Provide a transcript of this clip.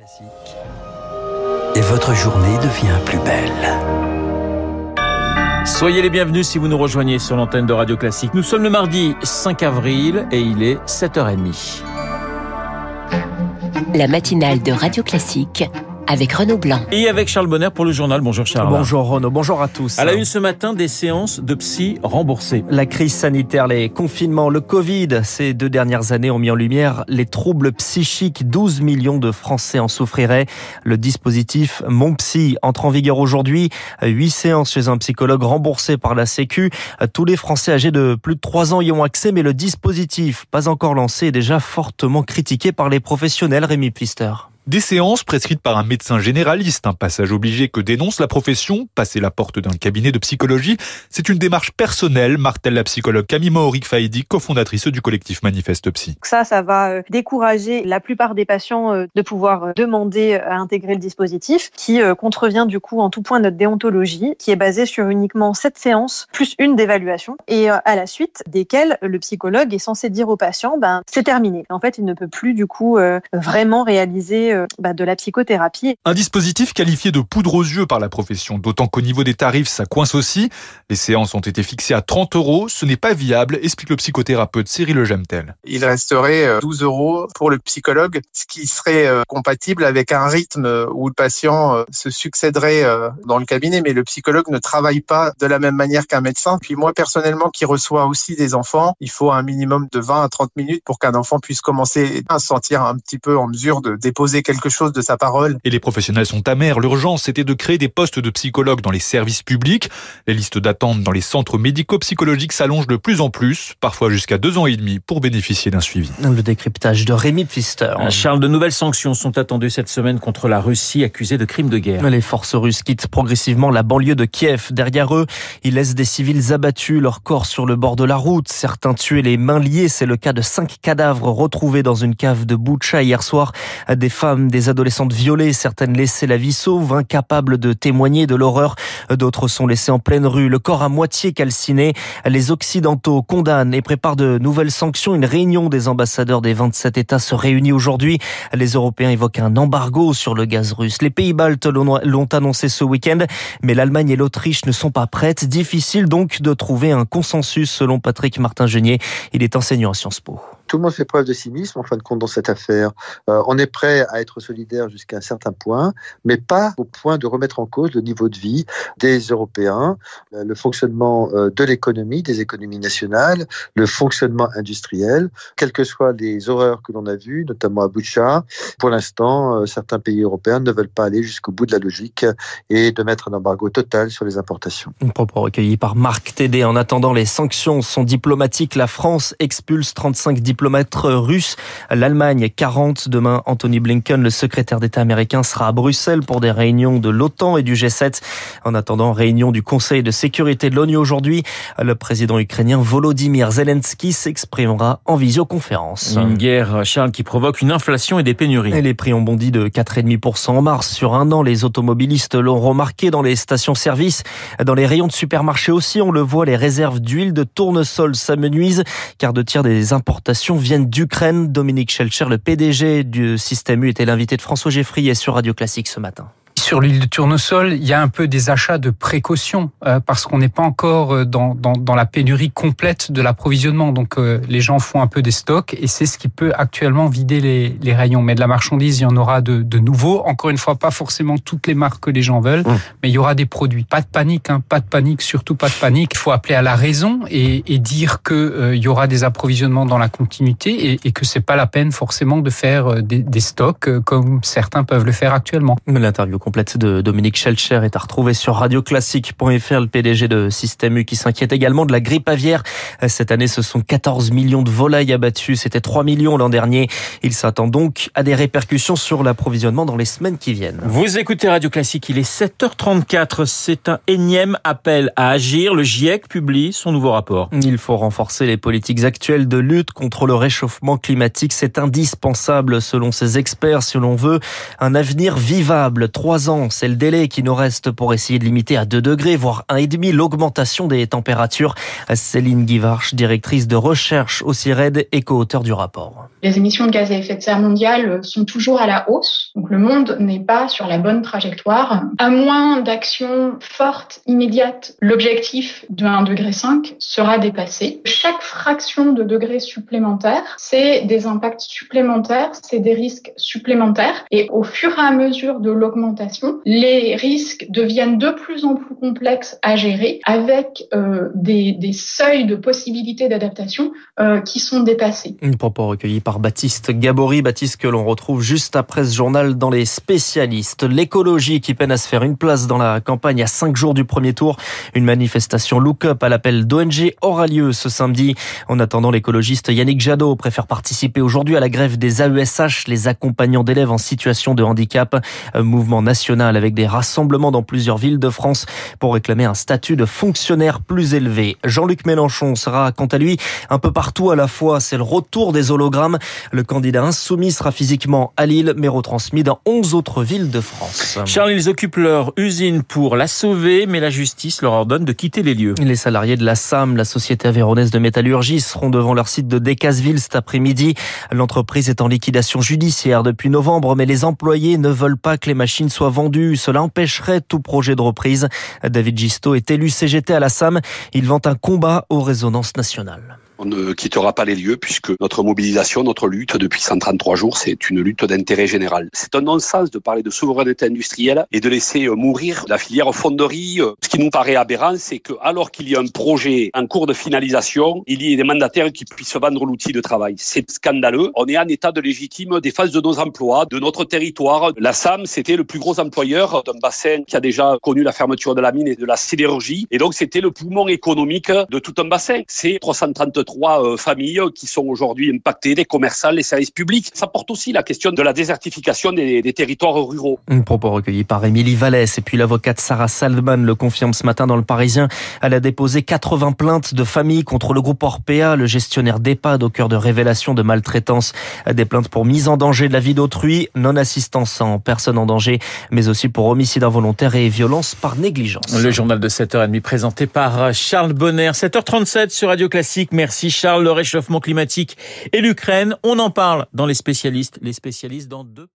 Classique. Et votre journée devient plus belle. Soyez les bienvenus si vous nous rejoignez sur l'antenne de Radio Classique. Nous sommes le mardi 5 avril et il est 7h30. La matinale de Radio Classique avec Renaud Blanc. Et avec Charles Bonner pour le journal. Bonjour Charles. Bonjour Renaud, bonjour à tous. À la une ce matin, des séances de psy remboursées. La crise sanitaire, les confinements, le Covid, ces deux dernières années ont mis en lumière les troubles psychiques. 12 millions de Français en souffriraient. Le dispositif Mon Psy entre en vigueur aujourd'hui. Huit séances chez un psychologue remboursées par la Sécu. Tous les Français âgés de plus de 3 ans y ont accès, mais le dispositif, pas encore lancé, est déjà fortement critiqué par les professionnels. Rémi Pfister. Des séances prescrites par un médecin généraliste, un passage obligé que dénonce la profession, passer la porte d'un cabinet de psychologie, c'est une démarche personnelle, martèle la psychologue Camille Maoric Faidi, cofondatrice du collectif Manifeste Psy. Ça, ça va euh, décourager la plupart des patients euh, de pouvoir euh, demander à intégrer le dispositif, qui contrevient du coup en tout point notre déontologie, qui est basée sur uniquement sept séances plus une d'évaluation, et à la suite desquelles le psychologue est censé dire au patient, ben c'est terminé. En fait, il ne peut plus du coup vraiment réaliser bah, de la psychothérapie. Un dispositif qualifié de poudre aux yeux par la profession, d'autant qu'au niveau des tarifs, ça coince aussi. Les séances ont été fixées à 30 euros. Ce n'est pas viable, explique le psychothérapeute Cyril Gemtel. Il resterait 12 euh, euros pour le psychologue, ce qui serait euh, compatible avec un rythme où le patient euh, se succéderait dans le cabinet, mais le psychologue ne travaille pas de la même manière qu'un médecin. Puis moi, personnellement, qui reçois aussi des enfants, il faut un minimum de 20 à 30 minutes pour qu'un enfant puisse commencer à se sentir un petit peu en mesure de déposer quelque chose de sa parole. Et les professionnels sont amers. L'urgence, c'était de créer des postes de psychologues dans les services publics. Les listes d'attente dans les centres médico-psychologiques s'allongent de plus en plus, parfois jusqu'à deux ans et demi, pour bénéficier d'un suivi. Le décryptage de Rémi Pfister. Charles, de nouvelles sanctions sont attendues cette semaine contre la Russie accusée de crimes de guerre. Les forces russes quittent progressivement la banlieue de Kiev. Derrière eux, ils laissent des civils abattus, leurs corps sur le bord de la route. Certains tués les mains liées. C'est le cas de cinq cadavres retrouvés dans une cave de Boucha hier soir. Des femmes des adolescentes violées, certaines laissées la vie sauve, incapables de témoigner de l'horreur. D'autres sont laissées en pleine rue, le corps à moitié calciné. Les Occidentaux condamnent et préparent de nouvelles sanctions. Une réunion des ambassadeurs des 27 États se réunit aujourd'hui. Les Européens évoquent un embargo sur le gaz russe. Les pays baltes l'ont annoncé ce week-end, mais l'Allemagne et l'Autriche ne sont pas prêtes. Difficile donc de trouver un consensus selon Patrick Martin-Genier. Il est enseignant à Sciences Po tout le monde fait preuve de cynisme en fin de compte dans cette affaire. Euh, on est prêt à être solidaire jusqu'à un certain point, mais pas au point de remettre en cause le niveau de vie des Européens, euh, le fonctionnement euh, de l'économie, des économies nationales, le fonctionnement industriel, quelles que soient les horreurs que l'on a vues, notamment à Boucha. Pour l'instant, certains pays européens ne veulent pas aller jusqu'au bout de la logique et de mettre un embargo total sur les importations. Un propos recueilli par Marc Tédé. En attendant, les sanctions sont diplomatiques. La France expulse 35 diplomates diplomate russe. L'Allemagne 40. Demain, Anthony Blinken, le secrétaire d'État américain, sera à Bruxelles pour des réunions de l'OTAN et du G7. En attendant, réunion du Conseil de sécurité de l'ONU aujourd'hui. Le président ukrainien Volodymyr Zelensky s'exprimera en visioconférence. Une guerre, Charles, qui provoque une inflation et des pénuries. Et les prix ont bondi de 4,5% en mars. Sur un an, les automobilistes l'ont remarqué dans les stations-service. Dans les rayons de supermarché aussi, on le voit, les réserves d'huile de tournesol s'amenuisent car de tiers des importations viennent d'Ukraine. Dominique Schelcher, le PDG du Système U, était l'invité de François Geffrier sur Radio Classique ce matin sur l'île de tournesol, il y a un peu des achats de précaution euh, parce qu'on n'est pas encore euh, dans, dans, dans, la pénurie complète de l'approvisionnement. Donc euh, les gens font un peu des stocks et c'est ce qui peut actuellement vider les, les, rayons. Mais de la marchandise, il y en aura de, de nouveau. Encore une fois, pas forcément toutes les marques que les gens veulent, mmh. mais il y aura des produits. Pas de panique, hein, pas de panique, surtout pas de panique. Il faut appeler à la raison et, et dire que il y aura des approvisionnements dans la continuité et, et que c'est pas la peine forcément de faire des, des stocks comme certains peuvent le faire actuellement. L'interview complète de Dominique Schelcher est à retrouver sur radioclassique.fr. Le PDG de Système U qui s'inquiète également de la grippe aviaire. Cette année, ce sont 14 millions de volailles abattues. C'était 3 millions l'an dernier. Il s'attend donc à des répercussions sur l'approvisionnement dans les semaines qui viennent. Vous écoutez Radio Classique, il est 7h34. C'est un énième appel à agir. Le GIEC publie son nouveau rapport. Il faut renforcer les politiques actuelles de lutte contre le réchauffement climatique. C'est indispensable selon ces experts si l'on veut un avenir vivable. Trois trois C'est le délai qui nous reste pour essayer de limiter à 2 degrés, voire 1,5 l'augmentation des températures. Céline Guivarch, directrice de recherche au CIRED et co-auteur du rapport. Les émissions de gaz à effet de serre mondiales sont toujours à la hausse. Donc le monde n'est pas sur la bonne trajectoire. À moins d'actions fortes, immédiates, l'objectif de 1,5 degré sera dépassé. Chaque fraction de degré supplémentaire, c'est des impacts supplémentaires, c'est des risques supplémentaires. Et au fur et à mesure de l'augmentation, les risques deviennent de plus en plus complexes à gérer avec euh, des, des, seuils de possibilité d'adaptation euh, qui sont dépassés. Une propos recueilli par Baptiste Gabory, Baptiste que l'on retrouve juste après ce journal dans les spécialistes. L'écologie qui peine à se faire une place dans la campagne à cinq jours du premier tour. Une manifestation look up à l'appel d'ONG aura lieu ce samedi. En attendant, l'écologiste Yannick Jadot préfère participer aujourd'hui à la grève des AESH, les accompagnants d'élèves en situation de handicap. Mouvement national avec des rassemblements dans plusieurs villes de France pour réclamer un statut de fonctionnaire plus élevé. Jean-Luc Mélenchon sera quant à lui un peu partout à la fois. C'est le retour des hologrammes. Le candidat insoumis sera physiquement à Lille, mais retransmis dans 11 autres villes de France. Charles, ils occupent leur usine pour la sauver, mais la justice leur ordonne de quitter les lieux. Les salariés de la SAM, la société avéronaise de métallurgie, seront devant leur site de Decazeville cet après-midi. L'entreprise est en liquidation judiciaire depuis novembre, mais les employés ne veulent pas que les machines soient vendues. Cela empêcherait tout projet de reprise. David Gisto est élu CGT à la SAM. Il vante un combat aux résonances nationales. On ne quittera pas les lieux puisque notre mobilisation, notre lutte depuis 133 jours, c'est une lutte d'intérêt général. C'est un non-sens de parler de souveraineté industrielle et de laisser euh, mourir la filière fonderie. Ce qui nous paraît aberrant, c'est que alors qu'il y a un projet en cours de finalisation, il y ait des mandataires qui puissent vendre l'outil de travail. C'est scandaleux. On est en état de légitime défense de nos emplois, de notre territoire. La SAM, c'était le plus gros employeur d'un bassin qui a déjà connu la fermeture de la mine et de la sidérurgie. Et donc, c'était le poumon économique de tout un bassin. C'est 333 trois euh, familles qui sont aujourd'hui impactées, les commerçants, les services publics. Ça porte aussi la question de la désertification des, des territoires ruraux. Un propos recueilli par Émilie Vallès et puis l'avocate Sarah Saldman le confirme ce matin dans le Parisien. Elle a déposé 80 plaintes de familles contre le groupe Orpea, le gestionnaire d'EHPAD au cœur de révélations de maltraitance. Des plaintes pour mise en danger de la vie d'autrui, non-assistance en personne en danger, mais aussi pour homicide involontaire et violence par négligence. Le journal de 7h30 présenté par Charles Bonner. 7h37 sur Radio Classique. Merci Charles, le réchauffement climatique et l'Ukraine. On en parle dans les spécialistes. Les spécialistes dans deux